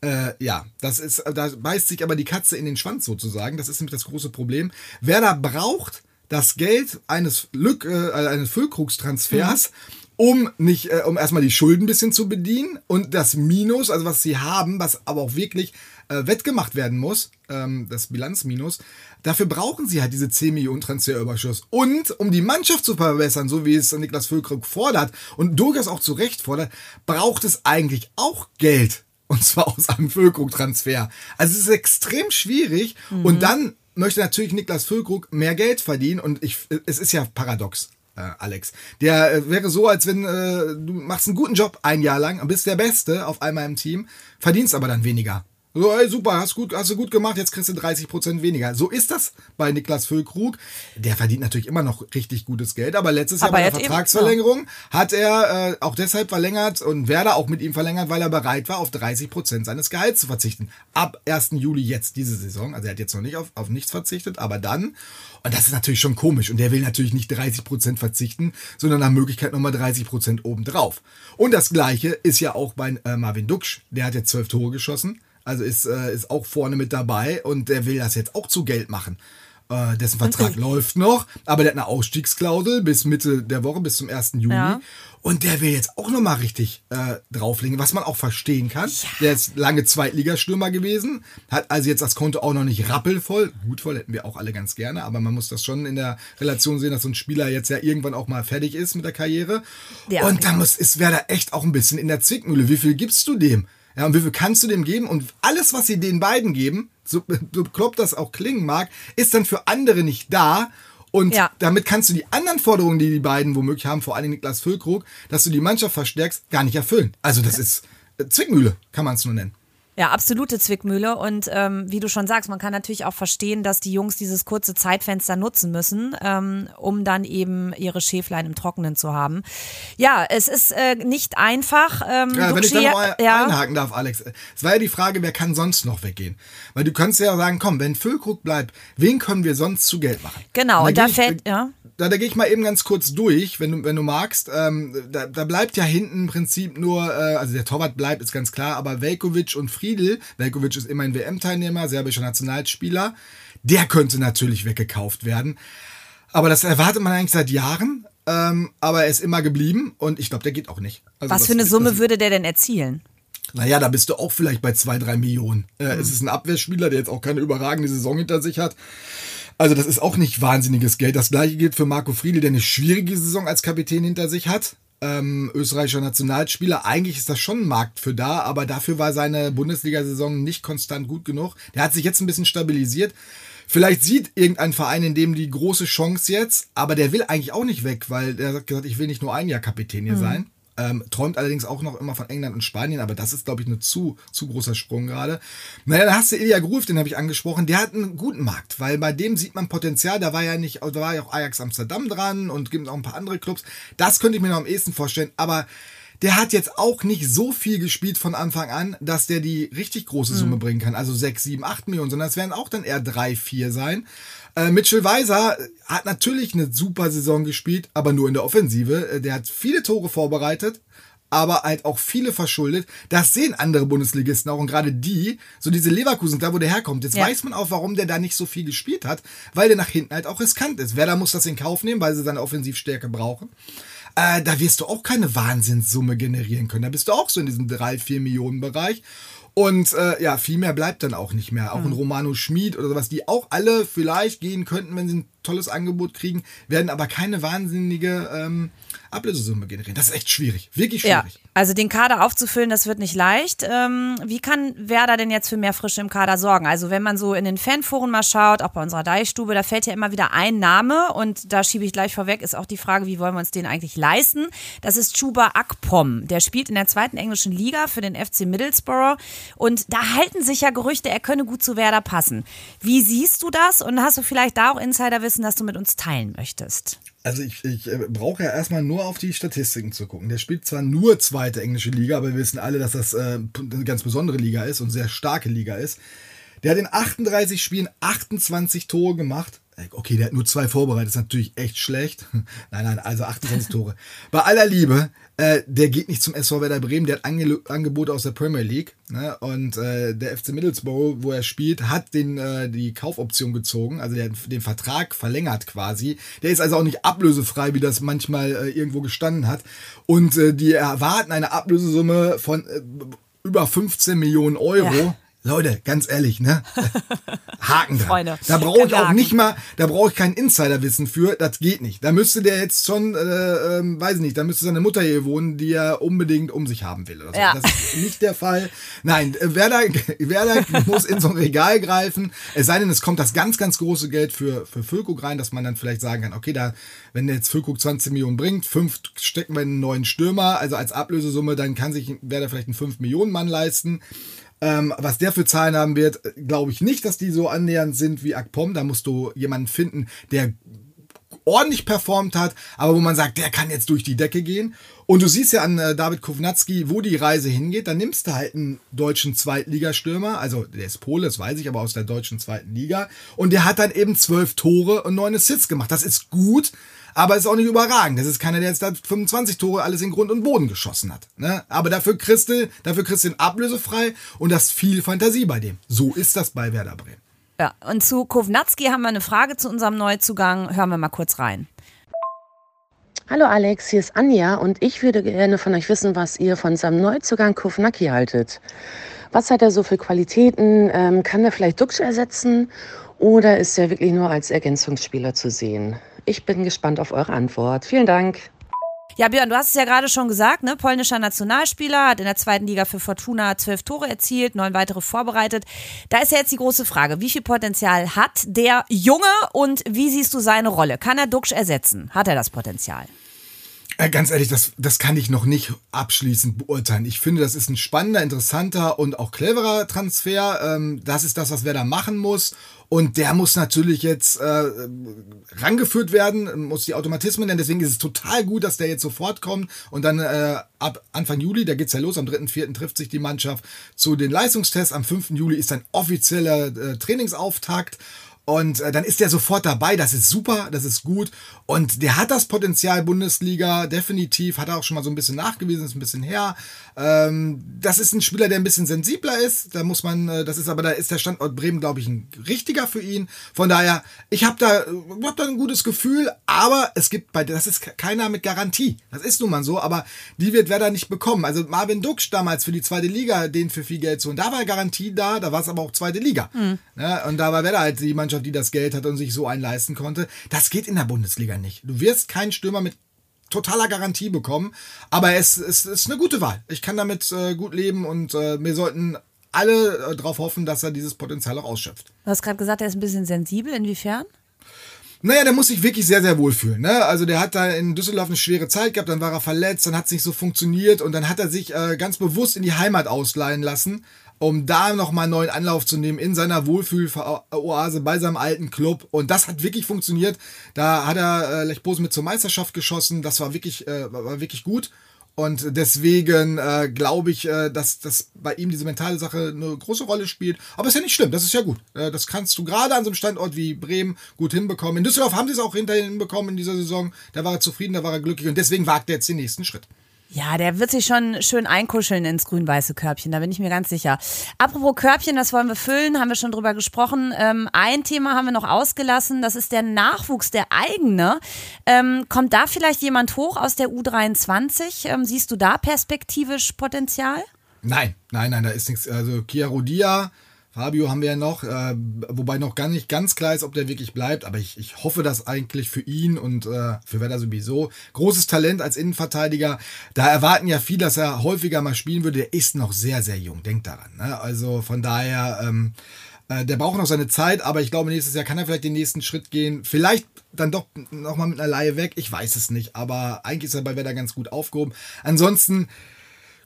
Äh, ja, das ist, da beißt sich aber die Katze in den Schwanz sozusagen. Das ist nämlich das große Problem. Werder braucht das Geld eines, Lück, äh, eines Füllkrugstransfers, mhm. um nicht, äh, um erstmal die Schulden ein bisschen zu bedienen und das Minus, also was sie haben, was aber auch wirklich äh, wettgemacht werden muss, ähm, das Bilanzminus, dafür brauchen sie halt diese 10 Millionen Transferüberschuss. Und um die Mannschaft zu verbessern, so wie es Niklas Füllkrug fordert und durchaus auch zu Recht fordert, braucht es eigentlich auch Geld. Und zwar aus einem Füllkrug-Transfer. Also es ist extrem schwierig. Mhm. Und dann möchte natürlich Niklas Füllkrug mehr Geld verdienen. Und ich, es ist ja paradox. Äh, Alex. Der äh, wäre so, als wenn äh, du machst einen guten Job ein Jahr lang und bist der Beste auf einmal im Team, verdienst aber dann weniger. So, ey, super, hast, gut, hast du gut gemacht, jetzt kriegst du 30% weniger. So ist das bei Niklas Füllkrug. Der verdient natürlich immer noch richtig gutes Geld, aber letztes Jahr aber bei der Vertragsverlängerung eben, ja. hat er äh, auch deshalb verlängert und Werder auch mit ihm verlängert, weil er bereit war, auf 30% seines Gehalts zu verzichten. Ab 1. Juli jetzt diese Saison. Also er hat jetzt noch nicht auf, auf nichts verzichtet, aber dann. Und das ist natürlich schon komisch. Und der will natürlich nicht 30% verzichten, sondern nach Möglichkeit nochmal 30% obendrauf. Und das gleiche ist ja auch bei äh, Marvin Duksch. Der hat jetzt zwölf Tore geschossen. Also ist, äh, ist auch vorne mit dabei und der will das jetzt auch zu Geld machen. Äh, dessen Vertrag okay. läuft noch, aber der hat eine Ausstiegsklausel bis Mitte der Woche, bis zum 1. Juni. Ja. Und der will jetzt auch nochmal richtig äh, drauflegen, was man auch verstehen kann. Ja. Der ist lange Zweitligastürmer gewesen, hat also jetzt das Konto auch noch nicht rappelvoll. Gut voll hätten wir auch alle ganz gerne, aber man muss das schon in der Relation sehen, dass so ein Spieler jetzt ja irgendwann auch mal fertig ist mit der Karriere. Ja, und da muss, ist wer da echt auch ein bisschen in der Zwickmühle. Wie viel gibst du dem? Ja, und wie viel kannst du dem geben? Und alles, was sie den beiden geben, so, so bekloppt das auch klingen mag, ist dann für andere nicht da. Und ja. damit kannst du die anderen Forderungen, die die beiden womöglich haben, vor allem Niklas Füllkrug, dass du die Mannschaft verstärkst, gar nicht erfüllen. Also das ist äh, Zwickmühle, kann man es nur nennen.
Ja, absolute Zwickmühle. Und ähm, wie du schon sagst, man kann natürlich auch verstehen, dass die Jungs dieses kurze Zeitfenster nutzen müssen, ähm, um dann eben ihre Schäflein im Trockenen zu haben. Ja, es ist äh, nicht einfach. Ähm,
Ja, wenn ich da noch
ja.
einhaken darf, Alex. Es war ja die Frage, wer kann sonst noch weggehen? Weil du kannst ja sagen, komm, wenn Füllkrug bleibt, wen können wir sonst zu Geld machen?
Genau, und da fällt, ja.
Da, da gehe ich mal eben ganz kurz durch, wenn du, wenn du magst. Ähm, da, da bleibt ja hinten im Prinzip nur, äh, also der Torwart bleibt, ist ganz klar, aber Velkovic und Friedel, Velkovic ist immerhin WM-Teilnehmer, serbischer Nationalspieler, der könnte natürlich weggekauft werden. Aber das erwartet man eigentlich seit Jahren. Ähm, aber er ist immer geblieben und ich glaube, der geht auch nicht. Also
Was für eine Summe würde der denn erzielen?
naja, da bist du auch vielleicht bei zwei, drei Millionen. Äh, Es ist ein Abwehrspieler, der jetzt auch keine überragende Saison hinter sich hat. Also das ist auch nicht wahnsinniges Geld. Das gleiche gilt für Marco Friedl, der eine schwierige Saison als Kapitän hinter sich hat. Ähm, österreichischer Nationalspieler. Eigentlich ist das schon ein Markt für da, aber dafür war seine Bundesliga-Saison nicht konstant gut genug. Der hat sich jetzt ein bisschen stabilisiert. Vielleicht sieht irgendein Verein in dem die große Chance jetzt, aber der will eigentlich auch nicht weg, weil der hat gesagt, ich will nicht nur ein Jahr Kapitän hier sein. Ähm, träumt allerdings auch noch immer von England und Spanien, aber das ist, glaube ich, ein zu, zu großer Sprung gerade. Naja, dann hast du Ilya Gruf, den habe ich angesprochen, der hat einen guten Markt, weil bei dem sieht man Potenzial, da war ja nicht, da war ja auch Ajax Amsterdam dran und gibt auch ein paar andere Clubs. Das könnte ich mir noch am ehesten vorstellen, aber der hat jetzt auch nicht so viel gespielt von Anfang an, dass der die richtig große Summe bringen kann. Also 6, 7, 8 Millionen, sondern es werden auch dann eher 3, 4 sein. Äh, Mitchell Weiser hat natürlich eine super Saison gespielt, aber nur in der Offensive. Äh, Der hat viele Tore vorbereitet, aber halt auch viele verschuldet. Das sehen andere Bundesligisten auch und gerade die, so diese Leverkusen, da wo der herkommt. Jetzt
Ja.
weiß man auch, warum der da nicht so viel gespielt hat, weil der nach hinten halt auch riskant ist. Werder muss das in Kauf nehmen, weil sie seine Offensivstärke brauchen. Äh, da wirst du auch keine Wahnsinnssumme generieren können. Da bist du auch so in diesem 3, 4 Millionen Bereich. Und äh, ja, viel mehr bleibt dann auch nicht mehr. Auch ein Romano Schmid oder sowas, die auch alle vielleicht gehen könnten, wenn sie ein tolles Angebot kriegen, werden aber keine wahnsinnige ähm, Ablösesumme generieren. Das ist echt schwierig. Wirklich
Ja,
schwierig.
also den Kader aufzufüllen, das wird nicht leicht. Ähm, wie kann Werder denn jetzt für mehr Frische im Kader sorgen? Also wenn man so in den Fanforen mal schaut, auch bei unserer Deichstube, da fällt ja immer wieder ein Name und da schiebe ich gleich vorweg, ist auch die Frage, wie wollen wir uns den eigentlich leisten? Das ist Chuba Akpom. Der spielt in der zweiten englischen Liga für den FC Middlesbrough und da halten sich ja Gerüchte, er könne gut zu Werder passen. Wie siehst du das und hast du vielleicht da auch Insiderwissen, das du mit uns teilen möchtest?
Also ich, ich äh, brauche ja erstmal nur auf die Statistiken zu gucken. Der spielt zwar nur zweite englische Liga, aber wir wissen alle, dass das äh, eine ganz besondere Liga ist und sehr starke Liga ist. Der hat in 38 Spielen 28 Tore gemacht. Okay, der hat nur zwei vorbereitet, ist natürlich echt schlecht. Nein, nein, also 28 Tore. Bei aller Liebe, äh, der geht nicht zum SV Werder Bremen, der hat Ange Angebote aus der Premier League. Ne? Und äh, der FC Middlesbrough, wo er spielt, hat den, äh, die Kaufoption gezogen, also der den Vertrag verlängert quasi. Der ist also auch nicht ablösefrei, wie das manchmal äh, irgendwo gestanden hat. Und äh, die erwarten eine Ablösesumme von äh, über 15 Millionen Euro.
Ja.
Leute, ganz ehrlich, ne? Haken dran.
Freunde,
Da brauche ich auch
Haken.
nicht mal, da brauche ich kein Insiderwissen für, das geht nicht. Da müsste der jetzt schon, äh, ähm, weiß ich nicht, da müsste seine Mutter hier wohnen, die er unbedingt um sich haben will. Oder so.
Ja.
Das ist nicht der Fall. Nein, äh, Werder, Werder muss in so ein Regal greifen. Es sei denn, es kommt das ganz, ganz große Geld für, für Füllkrug rein, dass man dann vielleicht sagen kann, okay, da, wenn der jetzt Füllkrug 20 Millionen bringt, fünf stecken wir in einen neuen Stürmer, also als Ablösesumme, dann kann sich Werder vielleicht einen 5 Millionen Mann leisten. Ähm, was der für Zahlen haben wird, glaube ich nicht, dass die so annähernd sind wie Akpom. Da musst du jemanden finden, der ordentlich performt hat, aber wo man sagt, der kann jetzt durch die Decke gehen. Und du siehst ja an äh, David Kovnatski, wo die Reise hingeht. Dann nimmst du halt einen deutschen Zweitligastürmer, also der ist Pole, das weiß ich, aber aus der deutschen zweiten Liga. Und der hat dann eben zwölf Tore und neun Assists gemacht. Das ist gut, aber ist auch nicht überragend. Das ist keiner, der jetzt da 25 Tore alles in Grund und Boden geschossen hat. Ne? Aber dafür kriegst du, dafür kriegst du ihn ablösefrei und das ist viel Fantasie bei dem. So ist das bei Werder Bremen.
Ja, und zu Kovnatski haben wir eine Frage zu unserem Neuzugang. Hören wir mal kurz rein.
Hallo Alex, hier ist Anja und ich würde gerne von euch wissen, was ihr von seinem Neuzugang Kovnacki haltet. Was hat er so für Qualitäten? Ähm, kann er vielleicht Duxch ersetzen oder ist er wirklich nur als Ergänzungsspieler zu sehen? Ich bin gespannt auf eure Antwort. Vielen Dank.
Ja, Björn, du hast es ja gerade schon gesagt, ne? Polnischer Nationalspieler, hat in der zweiten Liga für Fortuna zwölf Tore erzielt, neun weitere vorbereitet. Da ist ja jetzt die große Frage, wie viel Potenzial hat der Junge und wie siehst du seine Rolle? Kann er Duxch ersetzen? Hat er das Potenzial?
Äh, ganz ehrlich, das, das kann ich noch nicht abschließend beurteilen. Ich finde, das ist ein spannender, interessanter und auch cleverer Transfer. Ähm, das ist das, was wer da machen muss. Und der muss natürlich jetzt äh, rangeführt werden, muss die Automatismen, denn deswegen ist es total gut, dass der jetzt sofort kommt. Und dann äh, ab Anfang Juli, da geht's ja los, am 3.4. trifft sich die Mannschaft zu den Leistungstests. Am 5. Juli ist ein offizieller äh, Trainingsauftakt. Und äh, dann ist der sofort dabei. Das ist super, das ist gut. Und der hat das Potenzial Bundesliga, definitiv. Hat er auch schon mal so ein bisschen nachgewiesen, ist ein bisschen her. Ähm, das ist ein Spieler, der ein bisschen sensibler ist. Da muss man, äh, das ist aber, da ist der Standort Bremen, glaube ich, ein richtiger für ihn. Von daher, ich habe da, hab da ein gutes Gefühl, aber es gibt bei, das ist keiner mit Garantie. Das ist nun mal so, aber die wird Werder nicht bekommen. Also Marvin Duksch damals für die zweite Liga, den für viel Geld zu und da war Garantie da, da war es aber auch zweite Liga. Mhm. Ja, und da war Werder halt die Mannschaft, die das Geld hat und sich so einen leisten konnte. Das geht in der Bundesliga nicht. Du wirst keinen Stürmer mit totaler Garantie bekommen, aber es, es, es ist eine gute Wahl. Ich kann damit äh, gut leben und äh, wir sollten alle äh, darauf hoffen, dass er dieses Potenzial auch ausschöpft.
Du hast gerade gesagt, er ist ein bisschen sensibel. Inwiefern?
Naja, der muss sich wirklich sehr, sehr wohlfühlen. Ne? Also der hat da in Düsseldorf eine schwere Zeit gehabt, dann war er verletzt, dann hat es nicht so funktioniert und dann hat er sich äh, ganz bewusst in die Heimat ausleihen lassen um da nochmal neuen Anlauf zu nehmen in seiner Wohlfühloase bei seinem alten Club. Und das hat wirklich funktioniert. Da hat er äh, Lech Bosen mit zur Meisterschaft geschossen. Das war wirklich, äh, war wirklich gut. Und deswegen äh, glaube ich, äh, dass, dass bei ihm diese mentale Sache eine große Rolle spielt. Aber ist ja nicht schlimm, das ist ja gut. Äh, das kannst du gerade an so einem Standort wie Bremen gut hinbekommen. In Düsseldorf haben sie es auch hinterhin hinbekommen in dieser Saison. Da war er zufrieden, da war er glücklich und deswegen wagt er jetzt den nächsten Schritt.
Ja, der wird sich schon schön einkuscheln ins grün-weiße Körbchen, da bin ich mir ganz sicher. Apropos Körbchen, das wollen wir füllen, haben wir schon drüber gesprochen. Ähm, ein Thema haben wir noch ausgelassen, das ist der Nachwuchs, der eigene. Ähm, kommt da vielleicht jemand hoch aus der U23? Ähm, siehst du da perspektivisch Potenzial?
Nein, nein, nein, da ist nichts. Also Kia Rodia Fabio haben wir ja noch, äh, wobei noch gar nicht ganz klar ist, ob der wirklich bleibt, aber ich, ich hoffe das eigentlich für ihn und äh, für Werder sowieso. Großes Talent als Innenverteidiger. Da erwarten ja viele, dass er häufiger mal spielen würde. Der ist noch sehr, sehr jung, denkt daran. Ne? Also von daher, ähm, äh, der braucht noch seine Zeit, aber ich glaube, nächstes Jahr kann er vielleicht den nächsten Schritt gehen. Vielleicht dann doch nochmal mit einer Laie weg. Ich weiß es nicht, aber eigentlich ist er bei Werder ganz gut aufgehoben. Ansonsten,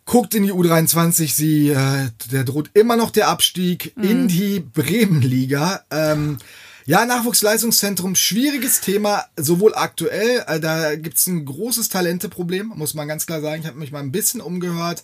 guckt in die U23, sie, äh, der droht immer noch der Abstieg mhm. in die Bremenliga. Ähm, ja, Nachwuchsleistungszentrum, schwieriges Thema, sowohl aktuell, äh, da gibt's ein großes Talenteproblem, muss man ganz klar sagen. Ich habe mich mal ein bisschen umgehört.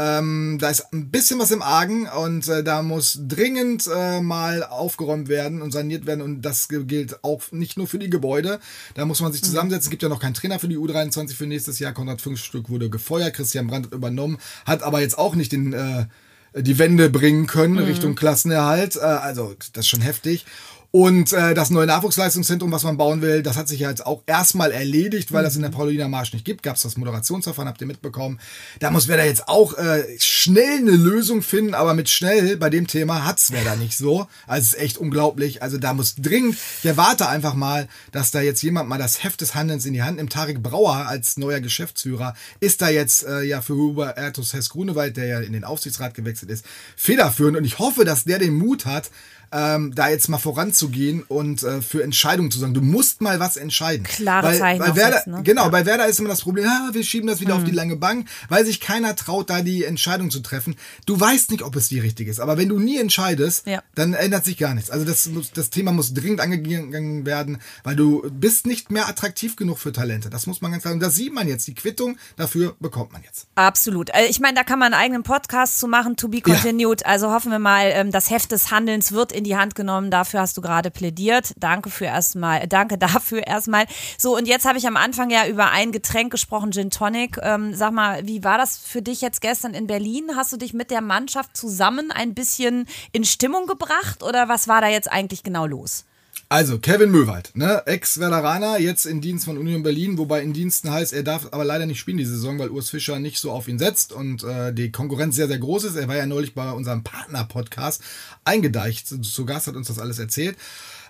Ähm, da ist ein bisschen was im Argen und äh, da muss dringend äh, mal aufgeräumt werden und saniert werden und das gilt auch nicht nur für die Gebäude. Da muss man sich mhm. zusammensetzen. Es gibt ja noch keinen Trainer für die U23 für nächstes Jahr. Konrad Fünfstück wurde gefeuert, Christian Brandt hat übernommen, hat aber jetzt auch nicht den äh, die Wende bringen können mhm. Richtung Klassenerhalt. Äh, also das ist schon heftig. Und äh, das neue Nachwuchsleistungszentrum, was man bauen will, das hat sich ja jetzt auch erstmal erledigt, weil mhm. das in der Paulina Marsch nicht gibt. Gab es das Moderationsverfahren, habt ihr mitbekommen. Da muss Werder jetzt auch äh, schnell eine Lösung finden, aber mit schnell bei dem Thema hat's Werder nicht so. Also es ist echt unglaublich. Also da muss dringend, ich erwarte einfach mal, dass da jetzt jemand mal das Heft des Handelns in die Hand nimmt. Tarek Brauer als neuer Geschäftsführer ist da jetzt äh, ja für Hubertus Hess Grunewald, der ja in den Aufsichtsrat gewechselt ist, federführend. Und ich hoffe, dass der den Mut hat, ähm, da jetzt mal voranzugehen und äh, für Entscheidungen zu sagen. Du musst mal was entscheiden.
Klare
weil,
Zeichen
weil Werder,
setzen, ne?
Genau, ja. bei Werder ist immer das Problem, ah, wir schieben das wieder mhm. auf die lange Bank, weil sich keiner traut, da die Entscheidung zu treffen. Du weißt nicht, ob es die richtige ist, aber wenn du nie entscheidest, ja. dann ändert sich gar nichts. Also das, das Thema muss dringend angegangen werden, weil du bist nicht mehr attraktiv genug für Talente. Das muss man ganz klar. Und das sieht man jetzt. Die Quittung dafür bekommt man jetzt.
Absolut. Äh, ich meine, da kann man einen eigenen Podcast zu machen, to be continued. Ja. Also hoffen wir mal, ähm, das Heft des Handelns wird in die Hand genommen. Dafür hast du gerade plädiert. Danke für erstmal, danke dafür erstmal. So, und jetzt habe ich am Anfang ja über ein Getränk gesprochen, Gin Tonic. Ähm, sag mal, wie war das für dich jetzt gestern in Berlin? Hast du dich mit der Mannschaft zusammen ein bisschen in Stimmung gebracht oder was war da jetzt eigentlich genau los?
Also, Kevin Möwald, ne? Ex-Werderaner, jetzt in Dienst von Union Berlin, wobei in Diensten heißt, er darf aber leider nicht spielen die Saison, weil Urs Fischer nicht so auf ihn setzt und äh, die Konkurrenz sehr, sehr groß ist. Er war ja neulich bei unserem Partner-Podcast eingedeicht. Zu Gast hat uns das alles erzählt.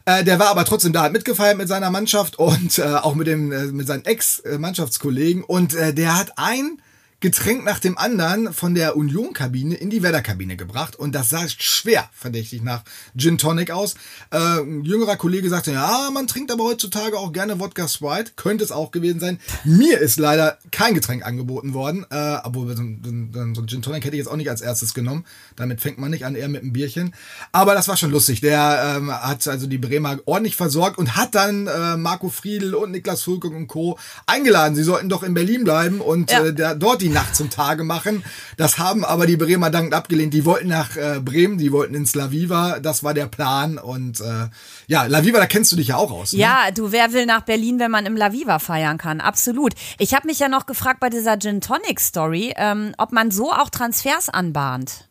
Äh, der war aber trotzdem da, hat mitgefeiert mit seiner Mannschaft und äh, auch mit, dem, äh, mit seinen Ex-Mannschaftskollegen. Und äh, der hat ein Getränk nach dem anderen von der Union-Kabine in die Werder-Kabine gebracht und das sah schwer verdächtig nach Gin Tonic aus. Äh, ein jüngerer Kollege sagte, ja, man trinkt aber heutzutage auch gerne Wodka Sprite, könnte es auch gewesen sein. Mir ist leider kein Getränk angeboten worden, äh, obwohl so, so, so ein Gin Tonic hätte ich jetzt auch nicht als erstes genommen. Damit fängt man nicht an, eher mit einem Bierchen. Aber das war schon lustig. Der ähm, hat also die Bremer ordentlich versorgt und hat dann äh, Marco Friedl und Niklas Fulkung und Co. eingeladen. Sie sollten doch in Berlin bleiben und ja. äh, der, dort die Nacht zum Tage machen. Das haben aber die Bremer dankend abgelehnt. Die wollten nach äh, Bremen, die wollten ins La Viva. Das war der Plan. Und äh, ja, La Viva, da kennst du dich ja auch aus.
Ne? Ja, du, wer will nach Berlin, wenn man im La Viva feiern kann? Absolut. Ich habe mich ja noch gefragt bei dieser Gin Tonic Story, ähm, ob man so auch Transfers anbahnt.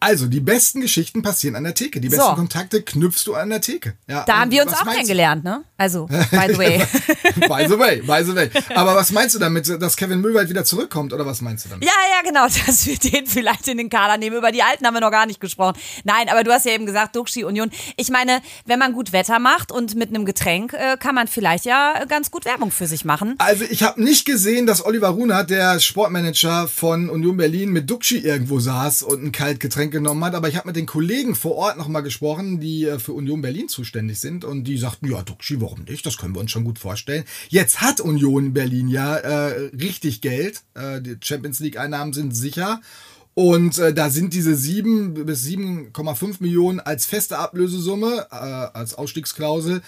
Also, die besten Geschichten passieren an der Theke. Die besten so. Kontakte knüpfst du an der Theke.
Ja, da haben wir uns auch kennengelernt, ne? Also, by the way.
by the way, by the way. Aber was meinst du damit, dass Kevin Müllwald wieder zurückkommt oder was meinst du damit?
Ja, ja, genau, dass wir den vielleicht in den Kader nehmen. Über die Alten haben wir noch gar nicht gesprochen. Nein, aber du hast ja eben gesagt, Duxi Union. Ich meine, wenn man gut Wetter macht und mit einem Getränk, äh, kann man vielleicht ja ganz gut Werbung für sich machen.
Also, ich habe nicht gesehen, dass Oliver Runert, der Sportmanager von Union Berlin, mit Duxi irgendwo saß und ein Kaltgetränk genommen hat, aber ich habe mit den Kollegen vor Ort nochmal gesprochen, die äh, für Union Berlin zuständig sind und die sagten, ja, Duxi, warum nicht? Das können wir uns schon gut vorstellen. Jetzt hat Union Berlin ja äh, richtig Geld. Äh, die Champions League Einnahmen sind sicher. Und äh, da sind diese 7 bis 7,5 Millionen als feste Ablösesumme, äh, als Ausstiegsklausel,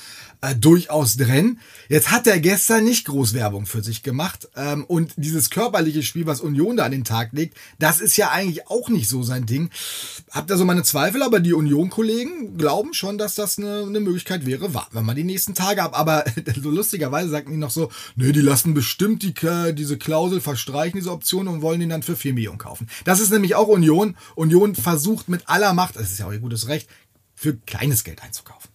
äh, durchaus drin. Jetzt hat er gestern nicht groß Werbung für sich gemacht. Ähm, und dieses körperliche Spiel, was Union da an den Tag legt, das ist ja eigentlich auch nicht so sein Ding. Habt ihr so meine Zweifel, aber die Union-Kollegen glauben schon, dass das eine, eine Möglichkeit wäre. Warten wir mal die nächsten Tage ab. Aber so lustigerweise sagten die noch so, nö, die lassen bestimmt die, diese Klausel verstreichen, diese Option, und wollen den dann für 4 Millionen kaufen. Das ist nämlich auch Union. Union versucht mit aller Macht, das ist ja auch ihr gutes Recht, für kleines Geld einzukaufen.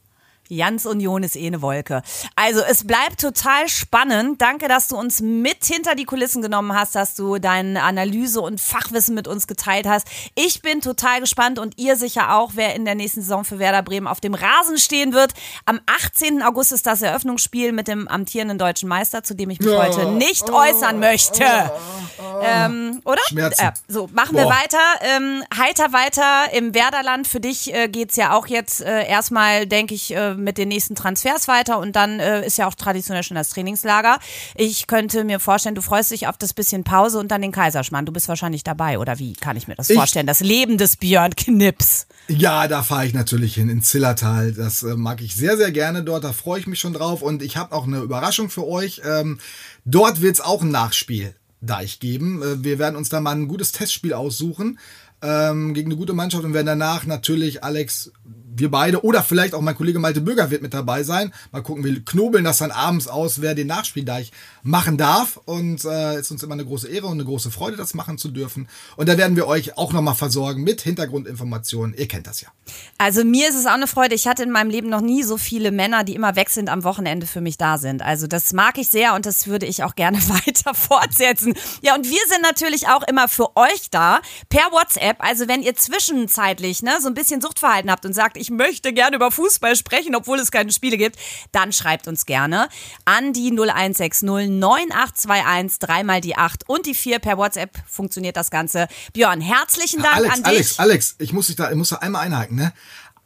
Jans Union ist eh eine Wolke. Also es bleibt total spannend. Danke, dass du uns mit hinter die Kulissen genommen hast, dass du deine Analyse und Fachwissen mit uns geteilt hast. Ich bin total gespannt und ihr sicher auch, wer in der nächsten Saison für Werder Bremen auf dem Rasen stehen wird. Am 18. August ist das Eröffnungsspiel mit dem amtierenden deutschen Meister, zu dem ich mich ja. heute nicht oh, äußern möchte. Oh, oh, ähm, oder?
Schmerzen. Äh,
so, machen Boah. wir weiter. Ähm, heiter weiter im Werderland. Für dich äh, geht's ja auch jetzt äh, erstmal, denke ich, äh, mit den nächsten Transfers weiter und dann äh, ist ja auch traditionell schon das Trainingslager. Ich könnte mir vorstellen, du freust dich auf das bisschen Pause und dann den Kaiserschmarrn. Du bist wahrscheinlich dabei oder wie kann ich mir das ich, vorstellen? Das Leben des Björn Knips.
Ja, da fahre ich natürlich hin, in Zillertal. Das äh, mag ich sehr, sehr gerne dort. Da freue ich mich schon drauf und ich habe auch eine Überraschung für euch. Ähm, dort wird es auch ein Nachspiel. Deich geben. Äh, wir werden uns da mal ein gutes Testspiel aussuchen ähm, gegen eine gute Mannschaft und werden danach natürlich Alex wir beide oder vielleicht auch mein Kollege Malte Bürger wird mit dabei sein. Mal gucken, wir knobeln das dann abends aus, wer den Nachspieldeich machen darf. Und äh, ist uns immer eine große Ehre und eine große Freude, das machen zu dürfen. Und da werden wir euch auch nochmal versorgen mit Hintergrundinformationen. Ihr kennt das ja.
Also mir ist es auch eine Freude. Ich hatte in meinem Leben noch nie so viele Männer, die immer weg sind am Wochenende für mich da sind. Also das mag ich sehr und das würde ich auch gerne weiter fortsetzen. Ja, und wir sind natürlich auch immer für euch da per WhatsApp. Also wenn ihr zwischenzeitlich ne, so ein bisschen Suchtverhalten habt und sagt, ich möchte gerne über Fußball sprechen, obwohl es keine Spiele gibt, dann schreibt uns gerne an die 0160 9821 dreimal die 8 und die 4 per WhatsApp funktioniert das Ganze. Björn, herzlichen Dank
Alex,
an
dich. Alex, Alex, ich muss dich da, ich muss da einmal einhaken, ne?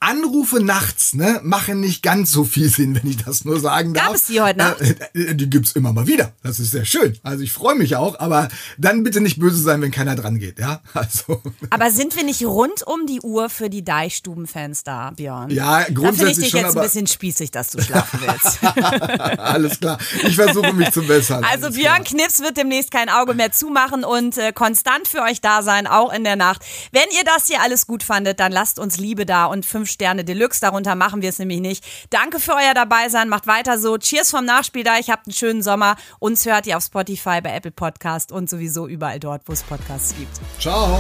Anrufe nachts ne, machen nicht ganz so viel Sinn, wenn ich das nur sagen darf.
Gab es die heute Nacht?
Äh, äh, die gibt's immer mal wieder. Das ist sehr schön. Also ich freue mich auch, aber dann bitte nicht böse sein, wenn keiner dran geht. Ja, also.
Aber sind wir nicht rund um die Uhr für die Deichstuben-Fans da, Björn?
Ja, grundsätzlich Da finde ich dich
schon,
jetzt
ein bisschen spießig, dass du schlafen willst.
Alles klar. Ich versuche mich zu bessern.
Also Björn Knips wird demnächst kein Auge mehr zumachen und äh, konstant für euch da sein, auch in der Nacht. Wenn ihr das hier alles gut fandet, dann lasst uns Liebe da und fünf Sterne Deluxe da darunter machen wir es nämlich nicht. Danke für euer Dabeisein, macht weiter so. Cheers vom Nachspiel da, ich habt einen schönen Sommer. Uns hört ihr auf Spotify, bei Apple Podcast und sowieso überall dort, wo es Podcasts gibt.
Ciao.